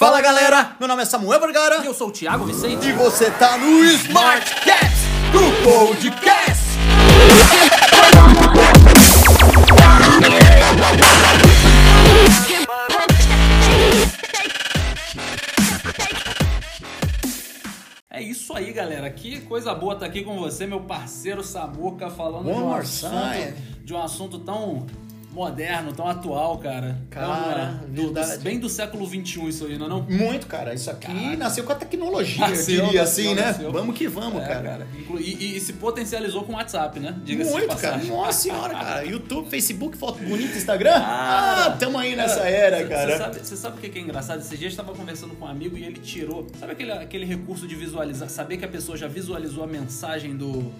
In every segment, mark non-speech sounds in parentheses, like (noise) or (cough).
Fala galera, meu nome é Samuel Vergara Eu sou o Thiago Vicente. e você tá no Smartcast do Podcast. É isso aí, galera. Que coisa boa estar aqui com você, meu parceiro Samuca, falando de um, assunto, time. de um assunto tão moderno, tão atual, cara. Cara, Tão, é, do- do- bem do século XXI isso aí, não é não? Muito, cara, isso aqui Caraca. nasceu com a tecnologia, Nasceu, eu diria nasceu, assim, né? nasceu. Vamos que vamos, É, cara. Inclu- E, e- e se potencializou com o WhatsApp, né? Diga-se de Muito, cara. Nossa senhora, (laughs) cara. YouTube, Facebook, foto bonita, Instagram. Cara, Ah, tamo aí nessa era, Você cara. sabe, cê sabe o que é engraçado? Esses dias eu estava conversando com um amigo e ele tirou. Sabe aquele, aquele recurso de visualizar? Saber que a pessoa já visualizou a mensagem do,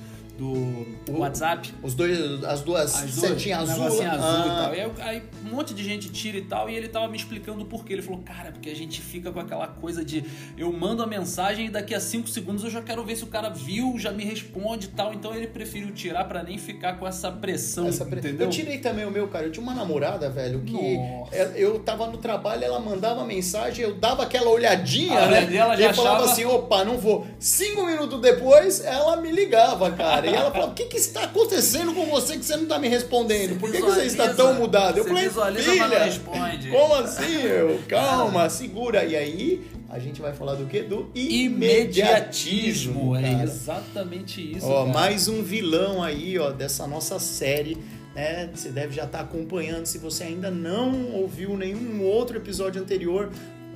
do WhatsApp? Os dois, as duas As duas, setinhas azul. azul e ah, tal. E aí, aí um monte de gente tira e tal, e ele tava me explicando o porquê. Ele falou, cara, porque a gente fica com aquela coisa de eu mando a mensagem e daqui a 5 segundos eu já quero ver se o cara viu, já me responde e tal. Então ele preferiu tirar pra nem ficar com essa pressão, Essa pre-? Eu tirei também o meu, cara. Eu tinha uma namorada, velho, que Nossa. ela- eu tava no trabalho, ela mandava mensagem, eu dava aquela olhadinha, A né? mulher dela e já eu falava achava- assim, opa, não vou. Cinco minutos depois, ela me ligava, cara. E ela falava, o que que está acontecendo com você que você não tá me respondendo? Por que, que você está tão mudado? Eu você falei, visualiza, mas não filha, responde." como assim, eu? Calma, segura. E aí, a gente vai falar do quê? Do imediatismo, Imediatismo, é exatamente isso. Ó, cara. mais um vilão aí, ó, dessa nossa série, né? Você deve já estar acompanhando. Se você ainda não ouviu nenhum outro episódio anterior,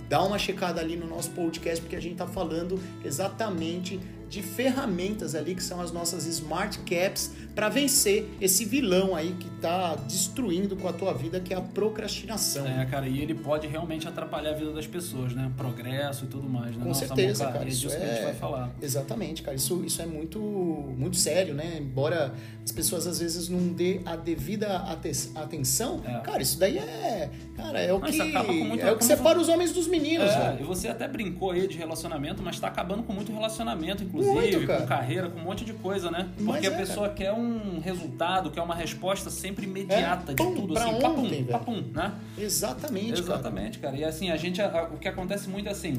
dá uma checada ali no nosso podcast, porque a gente tá falando exatamente de ferramentas ali que são as nossas smart caps para vencer esse vilão aí que tá destruindo com a tua vida, que é a procrastinação. É, cara, e ele pode realmente atrapalhar a vida das pessoas, né? Progresso e tudo mais, né? Com Não, certeza, cara, É isso disso que a gente é- vai falar. Exatamente, cara. Isso, isso é muito, muito sério, né? Embora as pessoas às vezes não dê a devida ate- atenção, É. cara, isso daí é. Cara, é o Mas que. é o que separa os homens dos meninos, É, velho. e você até brincou aí de relacionamento, mas tá acabando com muito relacionamento, inclusive, Muito, cara. com carreira, com um monte de coisa, né? Porque é, a pessoa quer um resultado, quer uma resposta sempre imediata É, de pum, tudo, pra assim, ontem, papum, velho. papum, né? Exatamente, cara. Exatamente, cara. E assim, a gente. a- o que acontece muito é assim.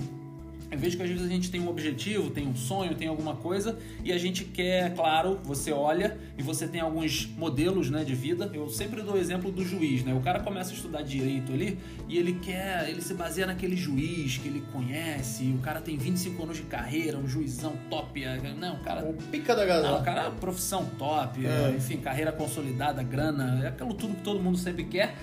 Eu vejo que às vezes a gente tem um objetivo, tem um sonho, tem alguma coisa e a gente quer, claro, você olha e você tem alguns modelos né, de vida. Eu sempre dou o exemplo do juiz, né? O cara começa a estudar direito ali e ele quer, ele se baseia naquele juiz que ele conhece, o cara tem 25 anos de carreira, um juizão top. é, Não, o cara O pica da não, o cara, profissão top, É. enfim, carreira consolidada, grana, é aquilo tudo que todo mundo sempre quer,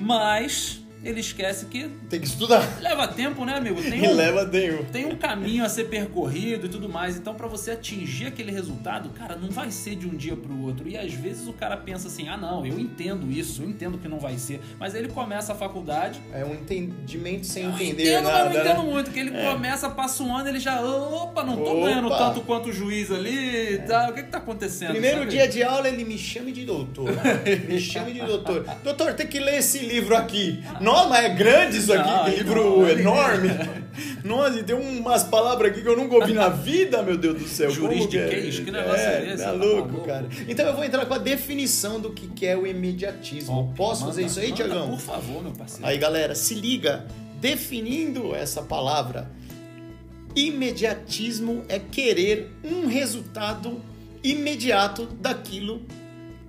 mas ele esquece que Tem que estudar. leva tempo, né, amigo? Tem E um, leva tempo. tem um caminho a ser percorrido e tudo mais. Então, pra você atingir aquele resultado, cara, não vai ser de um dia pro outro. E às vezes o cara pensa assim: ah, não, eu entendo isso, eu entendo que não vai ser. Mas ele começa a faculdade. É um entendimento sem entender entendo, nada. eu não entendo né? muito. Que ele começa, passa um ano, ele já, opa, não tô Opa. ganhando tanto quanto o juiz ali e tal. O que que tá acontecendo? Primeiro sabe? dia de aula, ele me chame de doutor. me chame de doutor. (laughs) Doutor, tem que ler esse livro aqui. Nossa, mas é grande isso aqui, Não, que livro não, enorme. (laughs) Nossa, e tem umas palavras aqui que eu nunca ouvi na vida, meu Deus do céu. Juridiquês, que negócio é esse? Tá Tá louco, cara. Então eu vou entrar com a definição do que que é o imediatismo. Posso Manda- fazer isso aí, manda, Tiagão? Por favor, meu parceiro. Aí, galera, se liga. Definindo essa palavra, imediatismo é querer um resultado imediato daquilo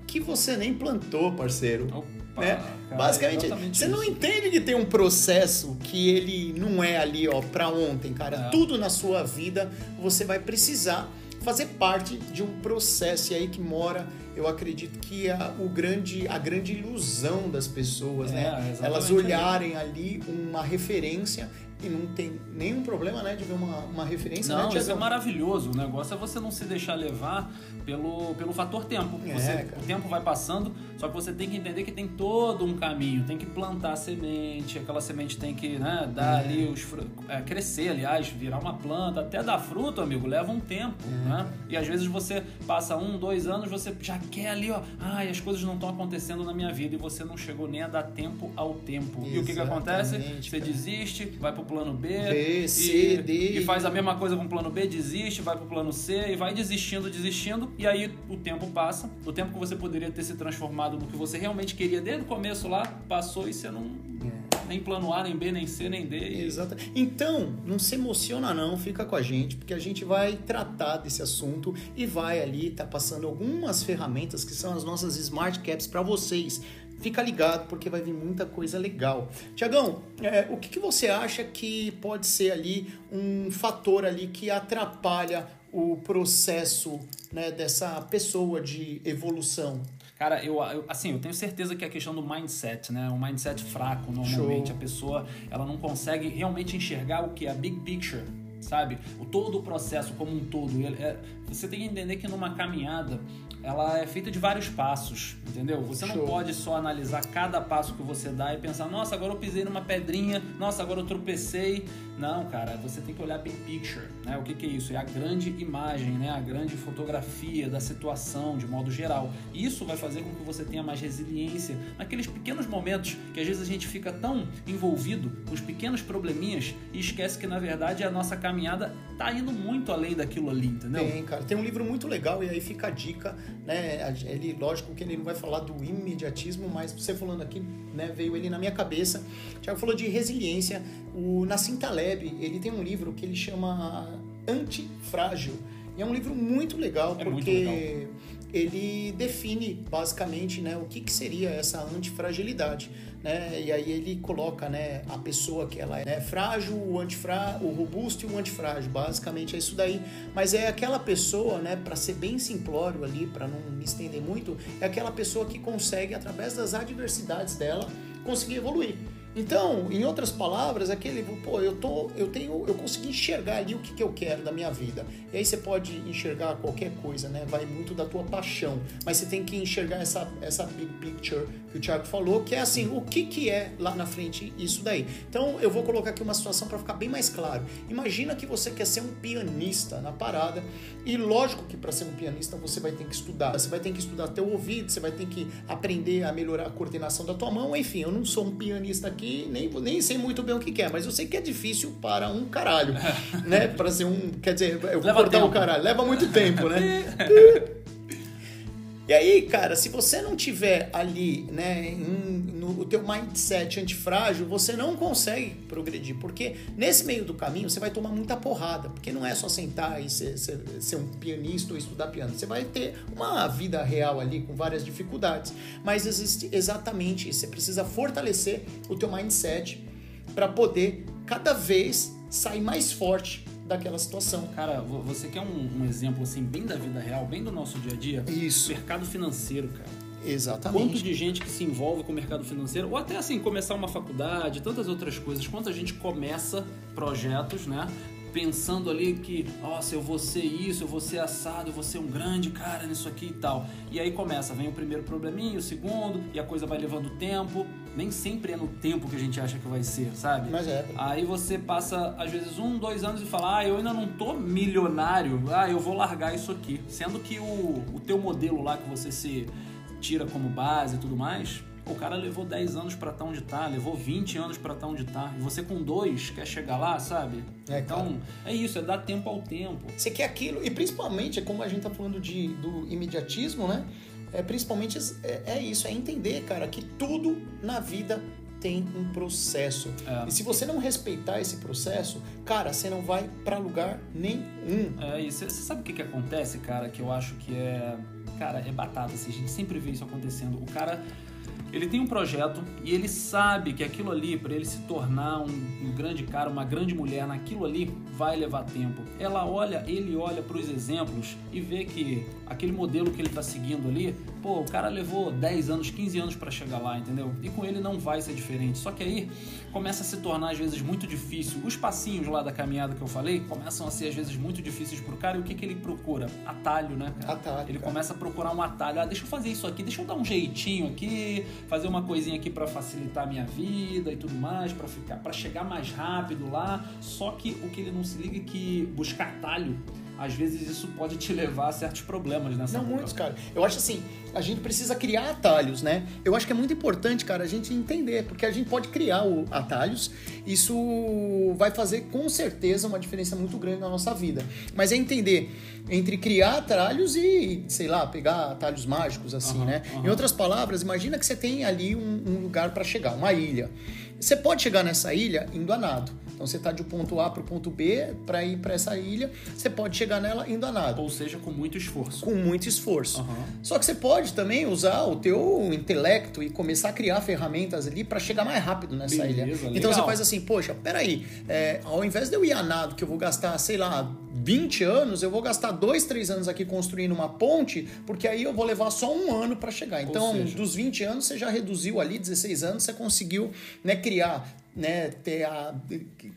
que você nem plantou, parceiro. Opa, né? cara, Basicamente, exatamente você não isso. entende que tem um processo que ele não é ali, ó, pra ontem, cara. É. Tudo na sua vida você vai precisar fazer parte de um processo e aí que mora, eu acredito que a, o grande, a grande ilusão das pessoas, É, né? Elas olharem ali uma referência e não tem nenhum problema, né, de ver uma, uma referência, Não, né, isso é maravilhoso. O negócio é você não se deixar levar pelo, pelo fator tempo. É, Você- o tempo vai passando, só que você tem que entender que tem todo um caminho. Tem que plantar a semente, aquela semente tem que né, dar É. ali os é, crescer, aliás, virar uma planta, até dar fruto, amigo, leva um tempo. É. Né? E às vezes você passa um, dois anos, você já quer ali, ó, ai, as coisas não estão acontecendo na minha vida e você não chegou nem a dar tempo ao tempo. E o que, que acontece? Exatamente, Você cara. desiste, vai pro plano B, B, C, e, D. e faz a mesma coisa com o plano B, desiste, vai pro plano C e vai desistindo, desistindo, e aí o tempo passa, o tempo que você poderia ter se transformado no que você realmente queria desde o começo lá, passou e você não, nem plano A, nem B, nem C, nem D. Exato. Então, não se emociona não, fica com a gente, porque a gente vai tratar desse assunto e vai ali estar tá passando algumas ferramentas que são as nossas Smart Caps para vocês. Fica ligado porque vai vir muita coisa legal. Tiagão, é, o que, que você acha que pode ser ali um fator ali que atrapalha o processo né, dessa pessoa de evolução? Cara, eu, eu, assim, eu tenho certeza que é a questão do mindset, né? Um mindset fraco, normalmente Show. a pessoa ela não consegue realmente enxergar o que é a big picture, sabe? O todo o processo como um todo. É, você tem que entender que numa caminhada ela é feita de vários passos, entendeu? Você Show. não pode só analisar cada passo que você dá e pensar, nossa, agora eu pisei numa pedrinha, nossa, agora eu tropecei. Não, cara, você tem que olhar big picture, né? O que, que é isso? É a grande imagem, né? A grande fotografia da situação de modo geral. Isso vai fazer com que você tenha mais resiliência naqueles pequenos momentos que às vezes a gente fica tão envolvido com os pequenos probleminhas e esquece que na verdade a nossa caminhada tá indo muito além daquilo ali, entendeu? Tem, cara. Tem um livro muito legal e aí fica a dica né? Ele, lógico que ele não vai falar do imediatismo, mas você falando aqui, né, veio ele na minha cabeça. O Thiago falou de resiliência. O Nassim Taleb, ele tem um livro que ele chama Antifrágil. E é um livro muito legal, é porque muito legal ele define basicamente né, o que, que seria essa antifragilidade. Né? E aí ele coloca né, a pessoa que ela é né, frágil, o, antifra, o robusto e o antifrágil. Basicamente é isso daí. Mas é aquela pessoa, né, para ser bem simplório ali, para não me estender muito, é aquela pessoa que consegue, através das adversidades dela, conseguir evoluir. Então, em outras palavras, aquele, pô, eu tô, eu tenho, eu consegui enxergar ali o que, que eu quero da minha vida. E aí você pode enxergar qualquer coisa, né? Vai muito da tua paixão, mas você tem que enxergar essa essa big picture que o Thiago falou, que é assim, o que que é lá na frente isso daí. Então, eu vou colocar aqui uma situação para ficar bem mais claro. Imagina que você quer ser um pianista na parada, e lógico que para ser um pianista você vai ter que estudar. Você vai ter que estudar teu ouvido, você vai ter que aprender a melhorar a coordenação da tua mão, enfim, eu não sou um pianista aqui nem, nem sei muito bem o que, é, mas eu sei que é difícil para um caralho, né? (laughs) Para ser um. Quer dizer, eu vou Leva cortar tempo. o caralho. Leva muito tempo, né? (laughs) E aí, cara, se você não tiver ali, né, no, o teu mindset antifrágil, você não consegue progredir, porque nesse meio do caminho você vai tomar muita porrada, porque não é só sentar e ser, ser, ser um pianista ou estudar piano, você vai ter uma vida real ali com várias dificuldades, mas existe exatamente isso, você precisa fortalecer o teu mindset para poder cada vez sair mais forte daquela situação. Cara, você quer um, um, exemplo assim, bem da vida real, bem do nosso dia a dia? Isso. Mercado financeiro, cara. Exatamente. Quanto de gente que se envolve com o mercado financeiro, ou até assim, começar uma faculdade, tantas outras coisas, quanta gente começa projetos, né? pensando ali que, nossa, eu vou ser isso, eu vou ser assado, eu vou ser um grande cara nisso aqui e tal. E aí começa, vem o primeiro probleminha, o segundo, e a coisa vai levando tempo. Nem sempre é no tempo que a gente acha que vai ser, sabe? Mas é. Aí você passa, às vezes, um, dois anos e fala, ah, eu ainda não tô milionário, ah, eu vou largar isso aqui. Sendo que o, o teu modelo lá que você se tira como base e tudo mais, o cara levou 10 anos para estar tá onde tá, levou 20 anos para estar tá onde tá. E você com dois quer chegar lá, sabe? É, então, claro. é isso, é dar tempo ao tempo. Você quer aquilo, e principalmente, como a gente tá falando de, do imediatismo, né? É, principalmente é, é isso, é entender, cara, que tudo na vida tem um processo. É. E se você não respeitar esse processo, cara, você não vai para lugar nenhum. É, e você sabe o que, que acontece, cara, que eu acho que é. Cara, é batata. Assim, a gente sempre vê isso acontecendo. O cara ele tem um projeto e ele sabe que aquilo ali, para ele se tornar um, um, grande cara, uma grande mulher naquilo ali, vai levar tempo. Ela olha, ele olha para os exemplos e vê que aquele modelo que ele está seguindo ali, pô, o cara levou 10 anos, 15 anos para chegar lá, entendeu? E com ele não vai ser diferente. Só que aí começa a se tornar às vezes muito difícil. Os passinhos lá da caminhada que eu falei começam a ser às vezes muito difíceis pro cara. E o que, que ele procura? Atalho, né, cara? Atalho. Ele cara. começa a procurar um atalho. Ah, deixa eu fazer isso aqui, deixa eu dar um jeitinho aqui, fazer uma coisinha aqui para facilitar a minha vida e tudo mais, para ficar, para chegar mais rápido lá. Só que o que ele não se liga é que buscar atalho às vezes isso pode te levar a certos problemas nessa Não, boca. muitos, cara. Eu acho assim, a gente precisa criar atalhos, né? Eu acho que é muito importante, cara, a gente entender, porque a gente pode criar atalhos, isso vai fazer com certeza uma diferença muito grande na nossa vida. Mas é entender entre criar atalhos e, sei lá, pegar atalhos mágicos, assim, Aham, né? aham. Em outras palavras, imagina que você tem ali um, um lugar para chegar, uma ilha. Você pode chegar nessa ilha indo a nado. Então você tá de ponto A para o ponto B para ir para essa ilha, você pode chegar nela indo a nado Ou seja, com muito esforço. com muito esforço. Aham. Só que você pode também usar o teu intelecto e começar a criar ferramentas ali para chegar mais rápido nessa Beleza, ilha. legal. Então você faz assim, poxa, peraí, é, ao invés de eu ir a nado, que eu vou gastar, sei lá, 20 anos, eu vou gastar 2, 3 anos aqui construindo uma ponte, porque aí eu vou levar só um ano para chegar. Então, seja- dos 20 anos, você já reduziu ali, 16 anos, você conseguiu né, criar né, ter a,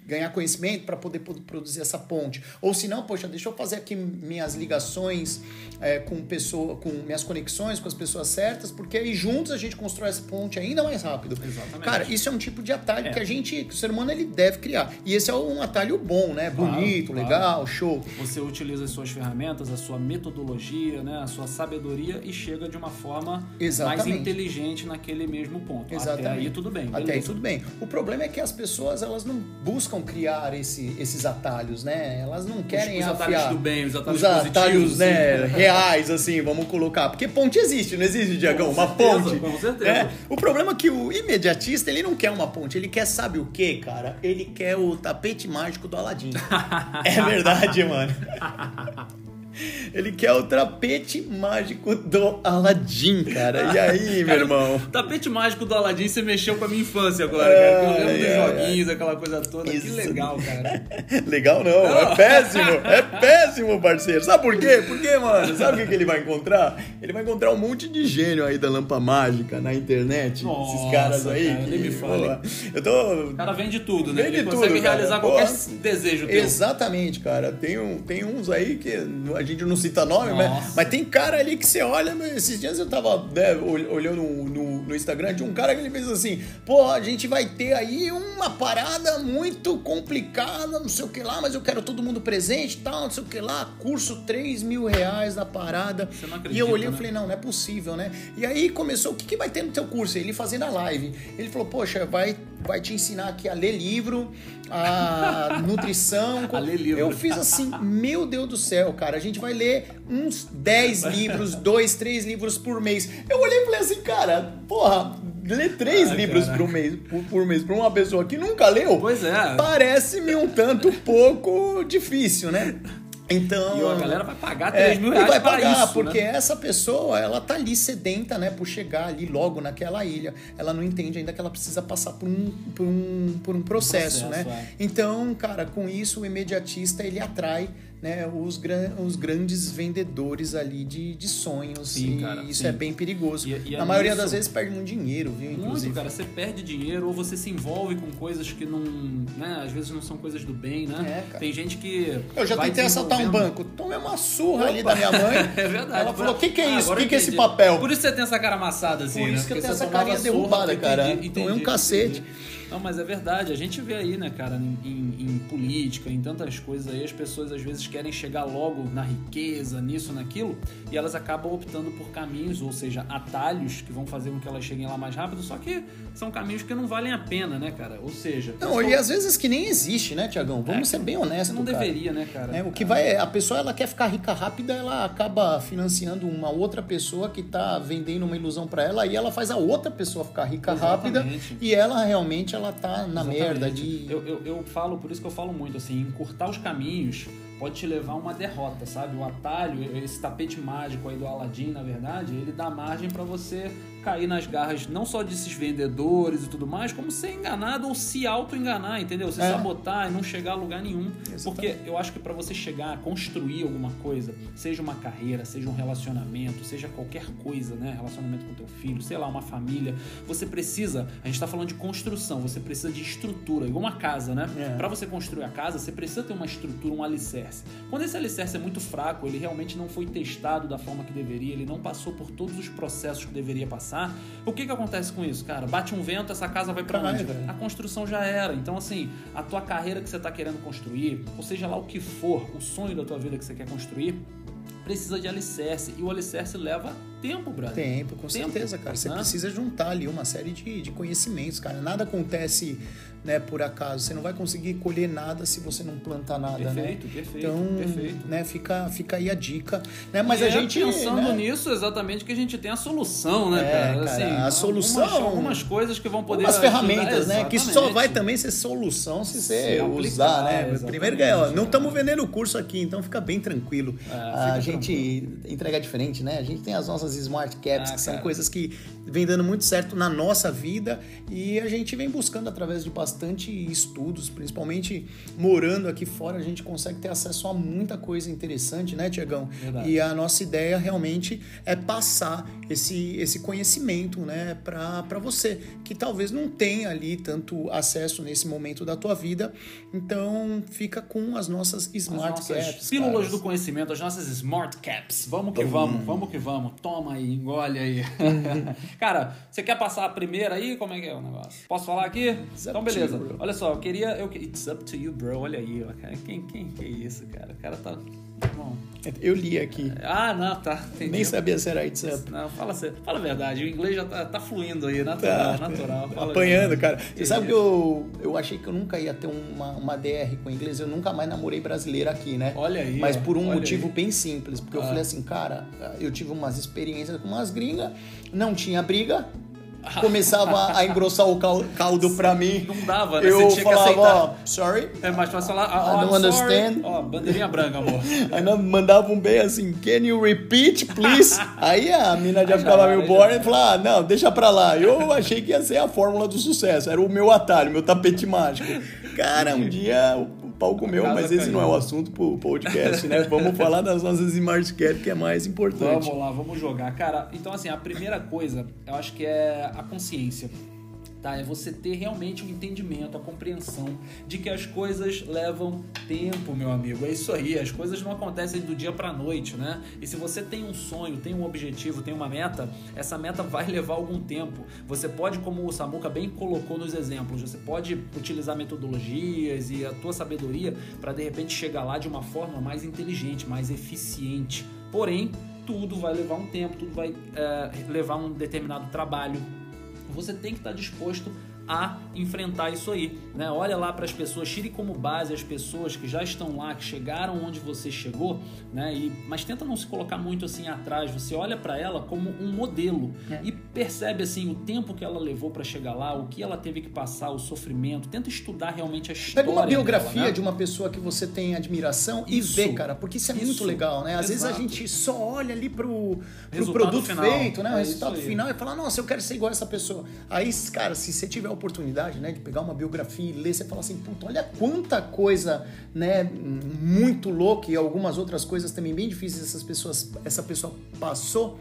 ganhar conhecimento para poder pro- produzir essa ponte. Ou se não, poxa, deixa eu fazer aqui minhas ligações é, com pessoa, com minhas conexões com as pessoas certas, porque aí juntos a gente constrói essa ponte ainda mais rápido. Exatamente. Cara, isso é um tipo de atalho É. que a gente, que o ser humano ele deve criar. E esse é um atalho bom, né? Claro, Bonito, claro. legal, show. Você utiliza as suas ferramentas, a sua metodologia, né, a sua sabedoria e chega de uma forma mais Exatamente. inteligente naquele mesmo ponto. Exatamente. Até aí tudo bem. Até aí beleza. tudo bem. O problema é que as pessoas elas não buscam criar esse- esses atalhos, né? Elas não querem os atalhos afiar do bem, os atalhos os atalhos, né, sim. (laughs) reais, assim, vamos colocar. Porque ponte existe, não existe, Diagão? Uma certeza, ponte. com certeza. né? O problema é que o imediatista, ele não quer uma ponte, ele quer, sabe o quê, cara? Ele quer o tapete mágico do Aladim. (laughs) é verdade, mano. (laughs) Ele quer o tapete mágico do Aladim, cara. E aí, (laughs) meu irmão? Tapete mágico do Aladdin, você mexeu com a minha infância agora, cara. Eu lembro Ai, dos ai, joguinhos, aquela coisa toda. Que Isso. legal, cara. (laughs) Legal não, é péssimo, (laughs) é péssimo, parceiro. Sabe por quê? Porque, mano, sabe o que, que ele vai encontrar? Ele vai encontrar um monte de gênio aí da lampa mágica na internet. Nossa, esses caras aí. cara, que, nem me fale. pô, Eu tô. O cara vende tudo, né? Vende Ele consegue tudo, cara. realizar Pô. qualquer desejo teu. Exatamente, cara. Tem, um, tem uns aí que a gente não cita nome, mas, mas tem cara ali que você olha. Esses dias eu tava né, ol- olhando no, no, no Instagram de um cara que ele fez assim: pô, a gente vai ter aí uma parada muito complicada, não sei o que lá, mas eu quero todo mundo presente e tal, não sei o que lá. Curso 3 mil reais da parada. Você não e acredita, eu olhei e né? falei: não, não é possível, né? E aí começou: o que, que vai ter no teu curso? Ele fazendo a live. Ele falou: poxa, vai, vai te ensinar aqui a ler livro, a (laughs) nutrição. A ler livro. Eu fiz assim, meu Deus do céu, cara, a gente vai ler uns 10 (laughs) livros, 2, 3 livros por mês. Eu olhei e falei assim, cara, porra, ler 3 Ah, livros por mês, por, por mês pra uma pessoa que nunca leu, Pois é. parece-me um tanto pouco difícil, né? Então. E a galera vai pagar É, 3 mil e reais vai para pagar, isso, porque né? essa pessoa, ela tá ali sedenta, né, por chegar ali logo naquela ilha. Ela não entende ainda que ela precisa passar por um, por um, por um processo, processo, né? é. Então, cara, com isso o imediatista ele atrai né, os, gran, os grandes vendedores ali de, de sonhos. Sim, e cara, isso sim. é bem perigoso. E- e é Na maioria nisso- das vezes perde muito dinheiro, viu? Muito, Inclusive. cara. Você perde dinheiro ou você se envolve com coisas que não. Né, às vezes não são coisas do bem, né? É, cara. Tem gente que. Eu já vai tentei assaltar um banco. Tomei uma surra ali da minha mãe. (laughs) É verdade. Ela falou: o que, que é Ah, isso? O agora que, que é esse papel? Por isso você tem essa cara amassada assim, Por né? isso que eu tenho essa carinha surra, derrubada, entendi, cara. entendi, Tomei um cacete. entendi. Não, mas é verdade. A gente vê aí, né, cara, em, em- em política, em tantas coisas aí, as pessoas às vezes querem chegar logo na riqueza, nisso, naquilo, e elas acabam optando por caminhos, ou seja, atalhos que vão fazer com que elas cheguem lá mais rápido, só que são caminhos que não valem a pena, né, cara? Ou seja, Não, pessoal- e às vezes que nem existe, né, Tiagão? Vamos ser bem honestos. não cara. deveria, né, cara? É, o que vai é, a pessoa ela quer ficar rica rápida, ela acaba financiando uma outra pessoa que tá vendendo uma ilusão pra ela e ela faz a outra pessoa ficar rica rápida Exatamente. e ela realmente ela tá na Exatamente. merda de Eu, eu, eu falo, por isso que eu falo muito, assim, encurtar os caminhos pode te levar a uma derrota, sabe? O atalho, esse tapete mágico aí do Aladdin, na verdade, ele dá margem pra você cair nas garras não só desses vendedores e tudo mais, como ser enganado ou se auto-enganar, entendeu? Se É. sabotar e não chegar a lugar nenhum. Exatamente. Porque eu acho que pra você chegar a construir alguma coisa, seja uma carreira, seja um relacionamento, seja qualquer coisa, né? Relacionamento com teu filho, sei lá, uma família, você precisa, a gente tá falando de construção, você precisa de estrutura, igual uma casa, né? É. Pra você construir a casa, você precisa ter uma estrutura, um alicerce. Quando esse alicerce é muito fraco, ele realmente não foi testado da forma que deveria, ele não passou por todos os processos que deveria passar, o que que acontece com isso, cara? Bate um vento, essa casa vai para onde? A construção já era. Então, assim, a tua carreira que você está querendo construir, ou seja lá o que for, o sonho da tua vida que você quer construir, precisa de alicerce. E o alicerce leva tempo, brother. Tempo, com tempo, certeza, cara. Você né? precisa juntar ali uma série de, de conhecimentos, cara. Nada acontece né, por acaso. Você não vai conseguir colher nada se você não plantar nada, perfeito, né? Perfeito, perfeito. Então, perfeito. né, fica, fica aí a dica. Né? Mas e a é gente. pensando né? nisso, exatamente que a gente tem a solução, né, é, cara? Assim, a solução. Algumas, algumas, coisas que vão poder. Algumas ferramentas, né? Que só vai também ser solução se você se usar, né? Primeiro ganhar. Não estamos vendendo o curso aqui, então fica bem tranquilo. É, fica a gente tranquilo. entrega diferente, né? A gente tem as nossas smart caps, ah, que são cara. coisas que vem dando muito certo na nossa vida e a gente vem buscando através de bastante estudos, principalmente morando aqui fora, a gente consegue ter acesso a muita coisa interessante, né, Tiagão? E a nossa ideia realmente é passar esse, esse conhecimento, né, para você, que talvez não tenha ali tanto acesso nesse momento da tua vida. Então, fica com as nossas smart as nossas caps. Pílulas do conhecimento, as nossas smart caps. Vamos que vamos, vamos que vamos. Toma aí, engole aí. (laughs) Cara, você quer passar a primeira aí? Como é que é o negócio? Posso falar aqui? It's então, beleza. You, Olha só, eu queria. Eu, it's up to you, bro. Olha aí, ó, cara. Quem, quem que é isso, cara? O cara tá. Bom. Eu li aqui. Ah, não, tá. Entendi. Nem sabia se era It's Up. Não, fala, fala a verdade. O inglês já tá, tá fluindo aí, natural. Tá, natural. Fala apanhando, cara. Você sabe que eu, eu achei que eu nunca ia ter uma, uma DR com inglês. Eu nunca mais namorei brasileira aqui, né? Olha aí. Mas por um motivo aí. bem simples. Porque ah. eu falei assim, cara, eu tive umas experiências com umas gringas, não tinha briga começava a engrossar o caldo pra mim. Não dava, né? Eu falava, ó, oh, sorry. É mais fácil falar, oh, I don't understand. Ó, oh, bandeirinha branca, amor. (laughs) Aí nós mandava um bem assim, can you repeat, please? Aí a mina já ficava meio boring e falava, ah, não, deixa pra lá. Eu achei que ia ser a fórmula do sucesso, era o meu atalho, meu tapete mágico. Cara, um dia pau comeu, mas esse não é o assunto pro podcast, né? Vamos falar das nossas Smart Cap, que é mais importante. Vamos lá, vamos jogar. Cara, então assim, a primeira coisa, eu acho que é a consciência tá? É você ter realmente o um entendimento, a compreensão de que as coisas levam tempo, meu amigo. É isso aí, as coisas não acontecem do dia para noite, né? E se você tem um sonho, tem um objetivo, tem uma meta, essa meta vai levar algum tempo. Você pode, como o Samuca bem colocou nos exemplos, você pode utilizar metodologias e a tua sabedoria para de repente chegar lá de uma forma mais inteligente, mais eficiente. Porém, tudo vai levar um tempo, tudo vai é, levar um determinado trabalho, você tem que estar disposto a enfrentar isso aí, né? Olha lá para as pessoas, tire como base as pessoas que já estão lá, que chegaram onde você chegou, né? E, mas tenta não se colocar muito assim atrás. Você olha para ela como um modelo é. e percebe assim o tempo que ela levou para chegar lá, o que ela teve que passar, o sofrimento. Tenta estudar realmente a história. Pega uma biografia dela, né? de uma pessoa que você tem admiração isso, e vê, cara, porque isso é isso. muito legal, né? Às Exato. vezes a gente só olha ali pro, pro produto final. feito, né? O é resultado final e fala, nossa, eu quero ser igual a essa pessoa. Aí, cara, se você tiver oportunidade, né, de pegar uma biografia e ler, você fala assim, puta, olha quanta coisa, né, muito louca e algumas outras coisas também bem difíceis essas pessoas, essa pessoa passou.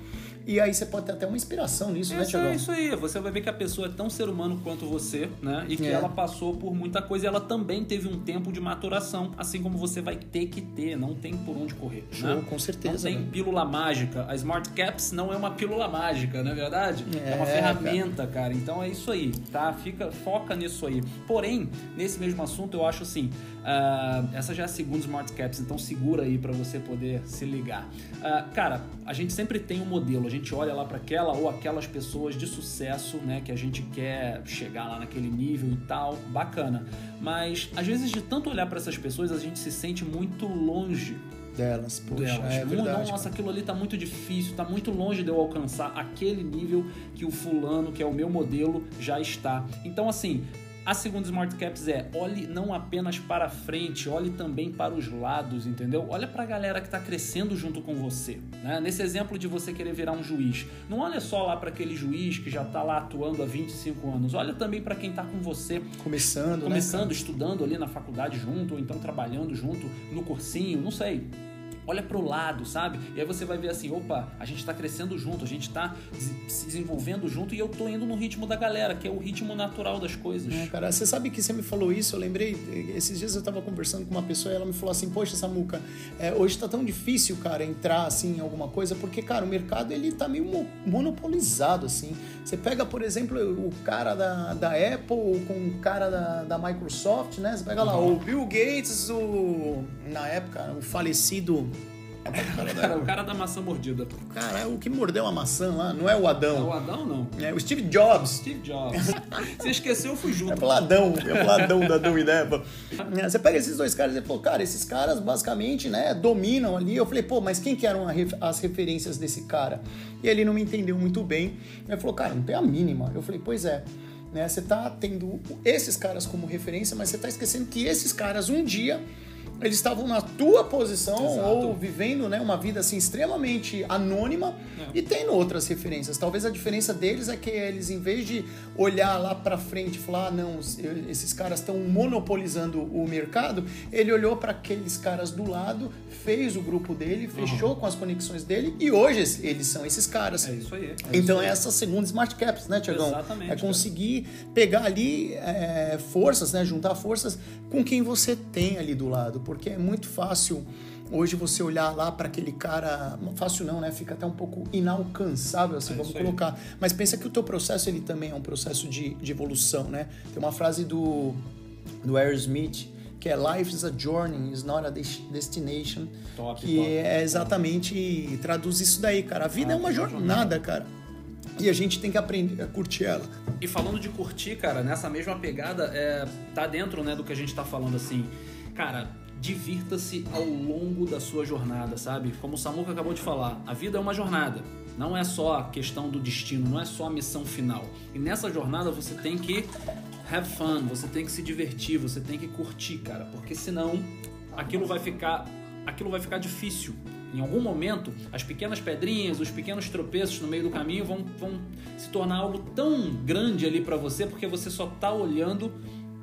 E aí você pode ter até uma inspiração nisso, né, isso, né, Tiagão? É isso aí. Você vai ver que a pessoa é tão ser humano quanto você, né? E que é. ela passou por muita coisa e ela também teve um tempo de maturação, assim como você vai ter que ter. Não tem por onde correr. Show, né? com certeza. Não tem né? pílula mágica. A Smart Caps não é uma pílula mágica, não é verdade? É, é uma ferramenta, cara. cara. Então é isso aí, tá? Fica, foca nisso aí. Porém, nesse mesmo assunto, eu acho assim, uh, essa já é a segunda Smart Caps, então segura aí para você poder se ligar. Uh, cara, a gente sempre tem um modelo, a gente olha lá para aquela ou aquelas pessoas de sucesso, né, que a gente quer chegar lá naquele nível e tal, bacana. Mas às vezes de tanto olhar para essas pessoas, a gente se sente muito longe delas, poxa, delas. é verdade. Nossa, aquilo ali tá muito difícil, tá muito longe de eu alcançar aquele nível que o fulano, que é o meu modelo, já está. Então assim, a segunda Smart Caps é olhe não apenas para frente, olhe também para os lados, entendeu? Olha para a galera que está crescendo junto com você. Né? Nesse exemplo de você querer virar um juiz, não olha só lá para aquele juiz que já está lá atuando há 25 anos, olha também para quem está com você. Começando, Começando, né, estudando ali na faculdade junto, ou então trabalhando junto no cursinho, não sei olha pro lado, sabe? E aí você vai ver assim, opa, a gente tá crescendo junto, a gente tá se desenvolvendo junto e eu tô indo no ritmo da galera, que é o ritmo natural das coisas. É, cara, você sabe que você me falou isso, eu lembrei, esses dias eu tava conversando com uma pessoa e ela me falou assim, poxa, Samuca, é, hoje tá tão difícil, cara, entrar assim em alguma coisa, porque, cara, o mercado ele tá meio monopolizado, assim. Você pega, por exemplo, o cara da, da Apple com o cara da, da Microsoft, né? Você pega lá uhum. o Bill Gates, o na época, o falecido (laughs) Cara, o cara da maçã mordida. Cara, é o que mordeu a maçã lá, não é o Adão. É o Adão, não. É o Steve Jobs. Steve Jobs. (laughs) Você esqueceu, eu fui junto. É o Adão, é o Adão da Adão e Eva. É, você pega esses dois caras e falou, cara, esses caras basicamente, né, dominam ali. Eu falei, pô, mas quem que eram as referências desse cara? E ele não me entendeu muito bem. Ele falou, cara, não tem a mínima. Eu falei, pois é. Né, você tá tendo esses caras como referência, mas você tá esquecendo que esses caras um dia eles estavam na tua posição Exato. ou vivendo né, uma vida assim extremamente anônima é. e tendo outras referências. Talvez a diferença deles é que eles, em vez de olhar lá para frente e falar, ah, não, esses caras estão monopolizando o mercado, ele olhou para aqueles caras do lado, fez o grupo dele, fechou uhum. com as conexões dele e hoje eles são esses caras. É isso aí. É então isso é essa segunda Smart Caps, né, Tiagão? Exatamente. É conseguir cara. pegar ali é, forças, né, juntar forças com quem você tem ali do lado porque é muito fácil hoje você olhar lá para aquele cara, fácil não, né? Fica até um pouco inalcançável, assim, é vamos colocar. Mas pensa que o teu processo ele também é um processo de, de evolução, né? Tem uma frase do do Aerosmith que é Life is a journey, is not a destination, top, que top. é exatamente traduz isso daí, cara. A vida ah, é uma jornada, cara. E a gente tem que aprender a curtir ela. E falando de curtir, cara, nessa mesma pegada, é, tá dentro né, do que a gente tá falando assim. Cara, divirta-se ao longo da sua jornada, sabe? Como o Samuca acabou de falar, a vida é uma jornada. Não é só a questão do destino, não é só a missão final. E nessa jornada você tem que have fun, você tem que se divertir, você tem que curtir, cara, porque senão aquilo vai ficar, aquilo vai ficar difícil. Em algum momento, as pequenas pedrinhas, os pequenos tropeços no meio do caminho vão, vão se tornar algo tão grande ali para você, porque você só tá olhando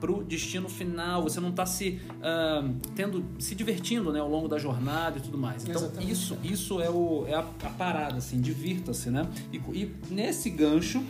pro destino final, você não está se uh, tendo se divertindo né, ao longo da jornada e tudo mais. Então Exatamente. isso isso é, o, é a, a parada assim, divirta-se, né? E, e, nesse gancho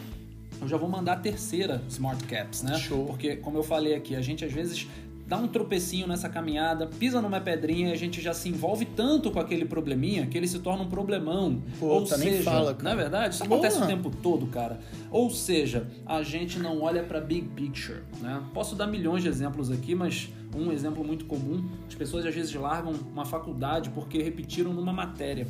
eu já vou mandar a terceira Smart Caps, né? Show. Porque como eu falei aqui, a gente às vezes dá um tropecinho nessa caminhada, pisa numa pedrinha e a gente já se envolve tanto com aquele probleminha que ele se torna um problemão. Pô, Ou seja, nem fala, cara. na é verdade, isso acontece o tempo todo, cara. Ou seja, a gente não olha para big picture, né? Posso dar milhões de exemplos aqui, mas um exemplo muito comum, as pessoas às vezes largam uma faculdade porque repetiram numa matéria.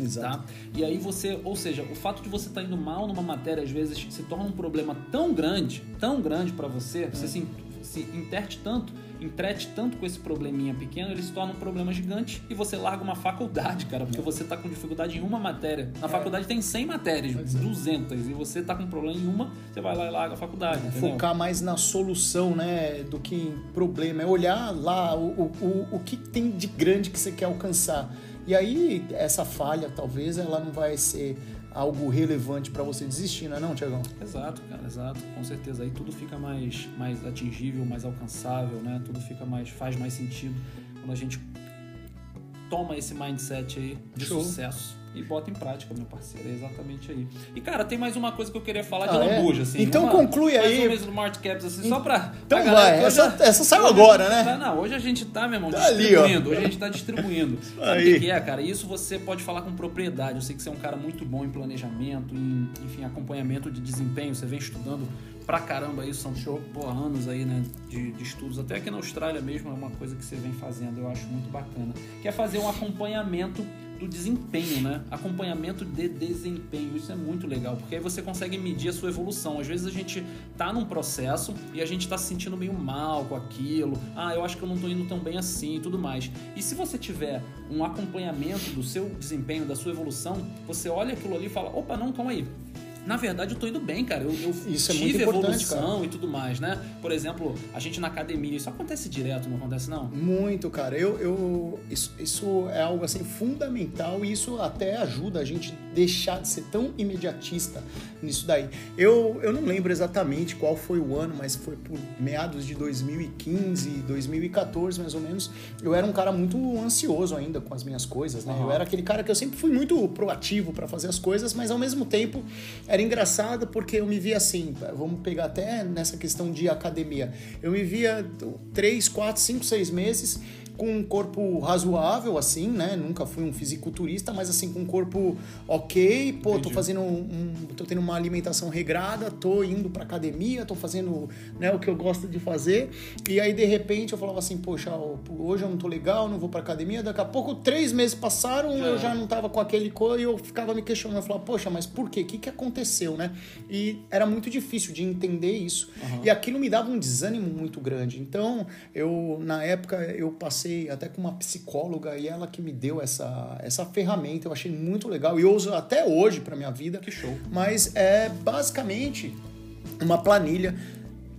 Exato. Tá? E aí você, ou seja, o fato de você estar tá indo mal numa matéria às vezes se torna um problema tão grande, tão grande para você, é. você se se interte tanto, entrete tanto com esse probleminha pequeno, ele se torna um problema gigante e você larga uma faculdade, cara, porque você tá com dificuldade em uma matéria. Na é. faculdade tem 100 matérias, Pode 200, ser. e você tá com problema em uma, você vai lá e larga a faculdade. É, focar mais na solução, né, do que em problema. É olhar lá o, o, o que tem de grande que você quer alcançar. E aí, essa falha, talvez, ela não vai ser algo relevante para você desistir, não é não, Tiagão? Exato, cara, exato, com certeza. Aí tudo fica mais, mais atingível, mais alcançável, né? Tudo fica mais, faz mais sentido quando a gente toma esse mindset aí de Show. sucesso e bota em prática, meu parceiro. É exatamente aí. E, cara, tem mais uma coisa que eu queria falar de ah, é? lambuja, assim. Então uma, conclui mais aí. Mais um Smart Caps, assim, só pra. Então pra vai, essa, essa saiu agora, né? Tá, não, hoje a gente tá, meu irmão, tá distribuindo. Ali, hoje a gente tá distribuindo. (laughs) Sabe o que é, cara? Isso você pode falar com propriedade. Eu sei que você é um cara muito bom em planejamento, em, enfim, acompanhamento de desempenho. Você vem estudando pra caramba isso, são show, pô, anos aí, né, de, de, estudos. Até aqui na Austrália mesmo é uma coisa que você vem fazendo, eu acho muito bacana. Que é fazer um acompanhamento do desempenho, né? Acompanhamento de desempenho. Isso é muito legal, porque aí você consegue medir a sua evolução. Às vezes a gente tá num processo e a gente tá se sentindo meio mal com aquilo. Ah, eu acho que eu não tô indo tão bem assim e tudo mais. E se você tiver um acompanhamento do seu desempenho, da sua evolução, você olha aquilo ali e fala: opa, não, calma aí na verdade eu tô indo bem, cara. Eu, eu Isso é tive muito importante, evolução cara. e tudo mais, né? Por exemplo, a gente na academia, isso acontece direto, não acontece não? Muito, cara. Eu, eu isso, isso é algo assim fundamental e isso até ajuda a gente deixar de ser tão imediatista nisso daí. Eu, eu não lembro exatamente qual foi o ano, mas foi por meados de 2015, 2014 mais ou menos. Eu era um cara muito ansioso ainda com as minhas coisas, né? Eu Aham. era aquele cara que eu sempre fui muito proativo para fazer as coisas, mas ao mesmo tempo era engraçado porque eu me via assim, vamos pegar até nessa questão de academia. Eu me via 3, 4, 5, 6 meses com um corpo razoável, assim, né? Nunca fui um fisiculturista, mas assim, com um corpo ok. Pô, tô Entendi. fazendo um, tô tendo uma alimentação regrada, tô indo pra academia, tô fazendo né, o que eu gosto de fazer. E aí, de repente, eu falava assim, poxa, hoje eu não tô legal, não vou pra academia. Daqui a pouco, três meses passaram, eu já não tava com aquele cor e eu ficava me questionando. Eu falava, poxa, mas por quê? O que, que aconteceu, né? E era muito difícil de entender isso. E aquilo me dava um desânimo muito grande. Então, eu, na época, eu passei até com uma psicóloga e ela que me deu essa, essa ferramenta. Eu achei muito legal e eu uso até hoje pra minha vida. Que show. Mas é basicamente uma planilha.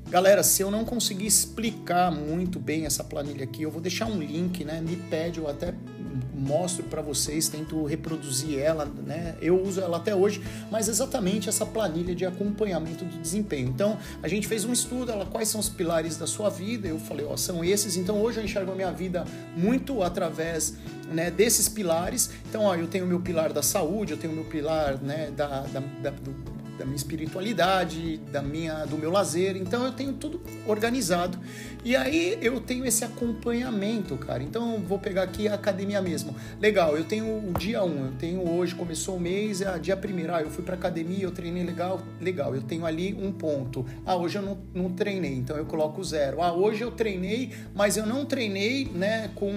Galera, se eu não conseguir explicar muito bem essa planilha aqui, eu vou deixar um link, né? Me pede, eu até mostro para vocês, tento reproduzir ela, né? Eu uso ela até hoje, mas exatamente essa planilha de acompanhamento do desempenho. Então, a gente fez um estudo, ela quais são os pilares da sua vida? Eu falei, ó, são esses. Então, hoje eu enxergo a minha vida muito através né, desses pilares. Então, ó, eu tenho o meu pilar da saúde, eu tenho o meu pilar, né, da, da, da- do- da minha espiritualidade, da minha, do meu lazer. Então eu tenho tudo organizado. E aí eu tenho esse acompanhamento, cara. Então eu vou pegar aqui a academia mesmo. Legal, eu tenho o dia 1, eu tenho hoje, começou o mês, é dia 1 Ah, eu fui pra academia, eu treinei legal, legal. Eu tenho ali um ponto. Ah, hoje eu não, não treinei, então eu coloco zero. Ah, hoje eu treinei, mas eu não treinei, né, com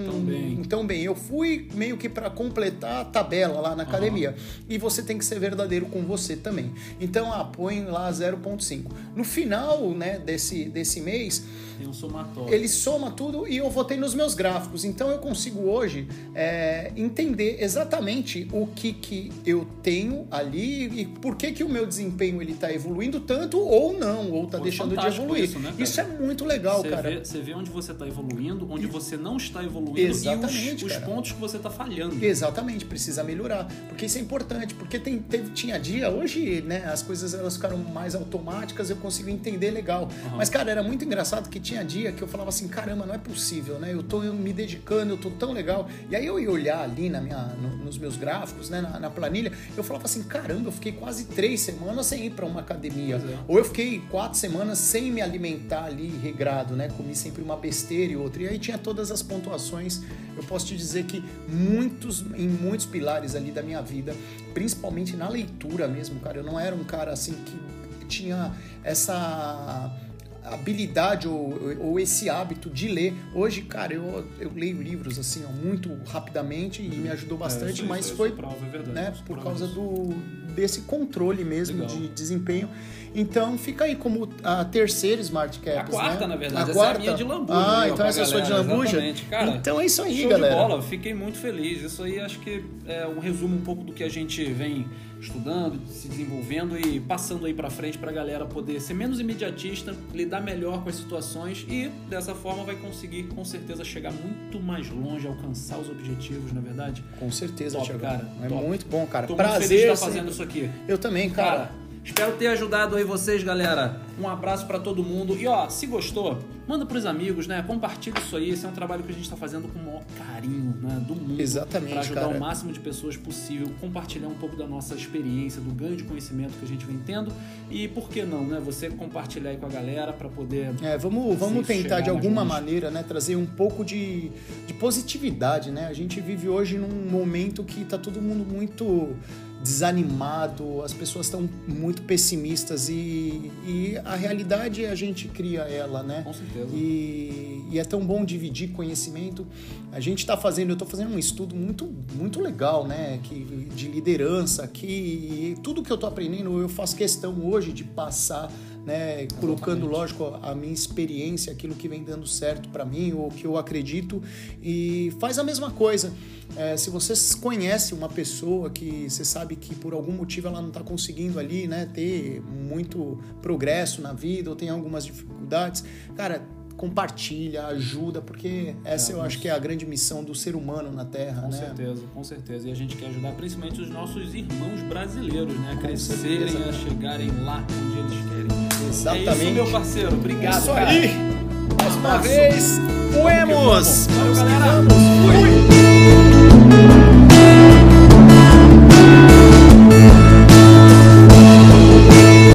então, bem, eu fui meio que para completar a tabela lá na academia. E você tem que ser verdadeiro com você também. Então, ah, põe lá 0.5. No final, né, desse, desse mês, um ele soma tudo e eu votei nos meus gráficos. Então eu consigo hoje é, entender exatamente o que, que eu tenho ali e por que, que o meu desempenho ele está evoluindo tanto ou não, ou está deixando de evoluir. isso, né, isso é muito legal, Você cara. vê, você vê onde você está evoluindo, onde você não está evoluindo Exatamente, e os, os pontos que você está falhando. Exatamente, precisa melhorar, porque isso é importante, porque tem, teve, tinha dia, hoje, né, as coisas elas ficaram mais automáticas, eu consigo entender legal. Aham. Mas, cara, era muito engraçado que tinha dia que eu falava assim, caramba, não é possível, né, eu tô me dedicando, eu tô tão legal. E aí eu ia olhar ali na minha, no- nos meus gráficos, né, na, na planilha, eu falava assim, caramba, eu fiquei quase três semanas sem ir para uma academia. É. Ou eu fiquei quatro semanas sem me alimentar ali regrado, né? Comi sempre uma besteira e outra. E aí tinha todas as pontuações. Eu posso te dizer que muitos, em muitos pilares ali da minha vida, principalmente na leitura mesmo, cara, eu não era um cara assim que tinha essa habilidade ou, ou esse hábito de ler. Hoje, cara, eu, eu leio livros assim, ó, muito rapidamente e me ajudou bastante, É, isso- mas isso foi prova, é verdade, né, por prova causa do desse controle mesmo Legal. de desempenho. Então fica aí como a terceira Smart Caps, A quarta, né? na verdade. A essa quarta? é a minha de lambuja. Ah, então essa é a sua de lambuja? Exatamente. Cara, então é isso aí, show galera. de bola, fiquei muito feliz. Isso aí acho que é um resumo um pouco do que a gente vem estudando, se desenvolvendo e passando aí pra frente pra galera poder ser menos imediatista, lidar melhor com as situações e dessa forma vai conseguir com certeza chegar muito mais longe, alcançar os objetivos, na verdade. Com certeza, Top, Thiago. cara, É top. muito bom, cara. Tô muito Prazer. feliz de estar fazendo isso aqui. Eu também, cara. Cara, espero ter ajudado aí vocês, galera. Um abraço pra todo mundo. E ó, se gostou, manda pros amigos, né? Compartilha isso aí. Esse é um trabalho que a gente tá fazendo com o maior carinho, né? Do mundo. Exatamente, Pra ajudar cara. o máximo de pessoas possível. Compartilhar um pouco da nossa experiência, do ganho de conhecimento que a gente vem tendo. E por que não, né? Você compartilhar aí com a galera pra poder. É, vamos, vamos tentar de alguma maneira, né, trazer um pouco de, de positividade, né? A gente vive hoje num momento que tá todo mundo muito desanimado, as pessoas estão muito pessimistas e, e a realidade a gente cria ela, né? Com certeza. E, e é tão bom dividir conhecimento. A gente está fazendo, eu estou fazendo um estudo muito, muito legal, né? Que, de liderança aqui. E tudo que eu estou aprendendo, eu faço questão hoje de passar né? Colocando, lógico, a minha experiência, aquilo que vem dando certo para mim, ou que eu acredito, e faz a mesma coisa. É, se você conhece uma pessoa que você sabe que por algum motivo ela não está conseguindo ali, né, ter muito progresso na vida ou tem algumas dificuldades, cara, compartilha, ajuda, porque essa é, eu acho que é a grande missão do ser humano na Terra, com né? Com certeza, com certeza. E a gente quer ajudar principalmente os nossos irmãos brasileiros, né? A crescerem, a chegarem lá onde eles querem. Exatamente. É isso, meu parceiro. Obrigado, isso cara. aí. Mais uma vez, poemos! Valeu, galera!